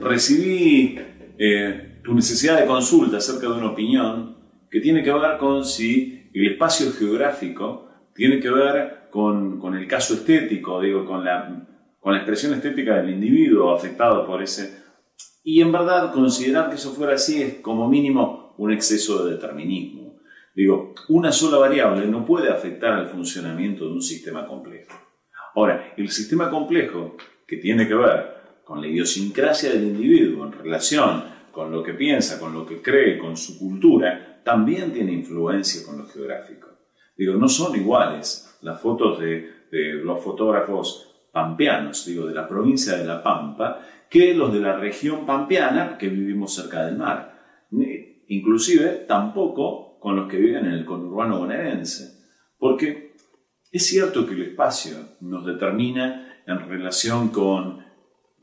recibí eh, tu necesidad de consulta acerca de una opinión que tiene que ver con si el espacio geográfico tiene que ver con, el caso estético, digo, con la expresión estética del individuo afectado por ese... Y en verdad considerar que eso fuera así es como mínimo un exceso de determinismo. Digo, una sola variable no puede afectar al funcionamiento de un sistema complejo. Ahora, el sistema complejo, que tiene que ver con la idiosincrasia del individuo en relación con lo que piensa, con lo que cree, con su cultura, también tiene influencia con lo geográfico. Digo, no son iguales las fotos de, los fotógrafos pampeanos, digo, de la provincia de La Pampa, que los de la región pampeana, que vivimos cerca del mar. Inclusive tampoco con los que viven en el conurbano bonaerense. Porque es cierto que el espacio nos determina en relación con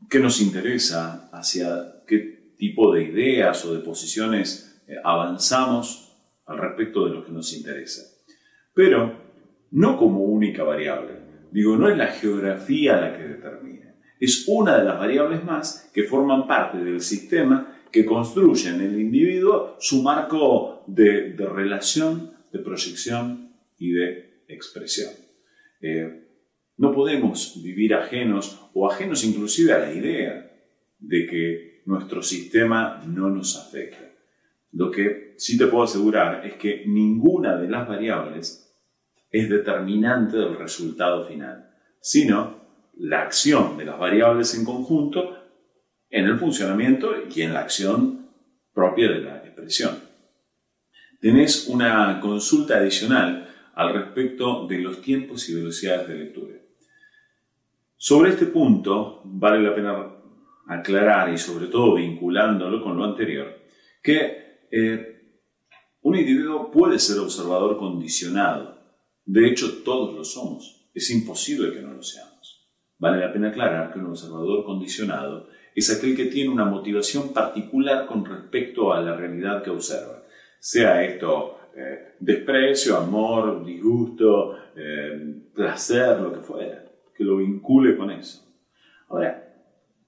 qué nos interesa, hacia qué tipo de ideas o de posiciones eh, avanzamos al respecto de lo que nos interesa. Pero no como única variable. Digo, no es la geografía la que determina. Es una de las variables más que forman parte del sistema que construye en el individuo su marco de, relación, de proyección y de expresión. Eh, no podemos vivir ajenos o ajenos inclusive a la idea de que nuestro sistema no nos afecta. Lo que sí te puedo asegurar es que ninguna de las variables es determinante del resultado final, sino la acción de las variables en conjunto en el funcionamiento y en la acción propia de la expresión. Tenés una consulta adicional al respecto de los tiempos y velocidades de lectura. Sobre este punto vale la pena aclarar y sobre todo vinculándolo con lo anterior, que eh, un individuo puede ser observador condicionado. De hecho, todos lo somos. Es imposible que no lo seamos. Vale la pena aclarar que un observador condicionado es aquel que tiene una motivación particular con respecto a la realidad que observa. Sea esto eh, desprecio, amor, disgusto, eh, placer, lo que fuera que lo vincule con eso. Ahora,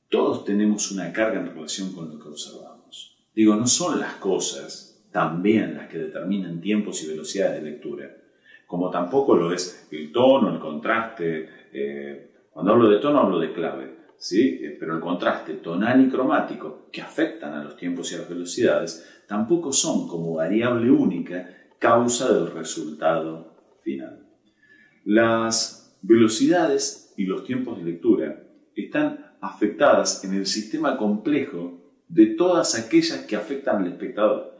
todos tenemos una carga en relación con lo que observamos. Digo, no son las cosas también las que determinan tiempos y velocidades de lectura, como tampoco lo es el tono, el contraste. Eh, cuando hablo de tono hablo de clave, ¿sí? Eh, pero el contraste tonal y cromático que afectan a los tiempos y a las velocidades tampoco son como variable única causa del resultado final. Las velocidades y los tiempos de lectura están afectadas en el sistema complejo de todas aquellas que afectan al espectador.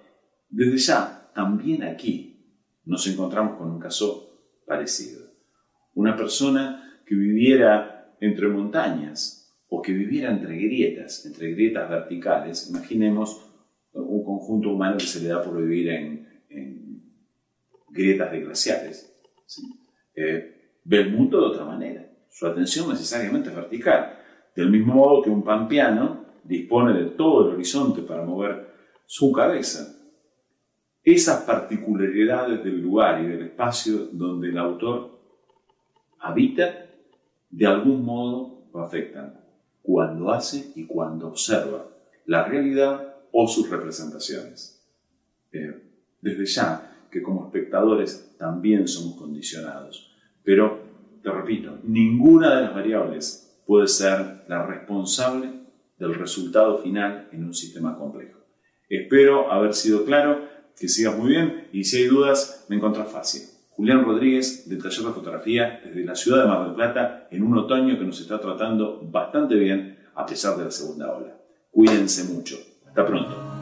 Desde ya, también aquí nos encontramos con un caso parecido. Una persona que viviera entre montañas o que viviera entre grietas, entre grietas verticales, imaginemos un conjunto humano que se le da por vivir en, grietas de glaciares. Eh, ve el mundo de otra manera. Su atención necesariamente es vertical. Del mismo modo que un pampeano dispone de todo el horizonte para mover su cabeza. Esas particularidades del lugar y del espacio donde el autor habita, de algún modo lo afectan cuando hace y cuando observa la realidad o sus representaciones. Eh, desde ya que como espectadores también somos condicionados pero, te repito, ninguna de las variables puede ser la responsable del resultado final en un sistema complejo. Espero haber sido claro, que sigas muy bien y si hay dudas me encontrás fácil. Julián Rodríguez del taller de fotografía desde la ciudad de Mar del Plata en un otoño que nos está tratando bastante bien a pesar de la segunda ola. Cuídense mucho. Hasta pronto.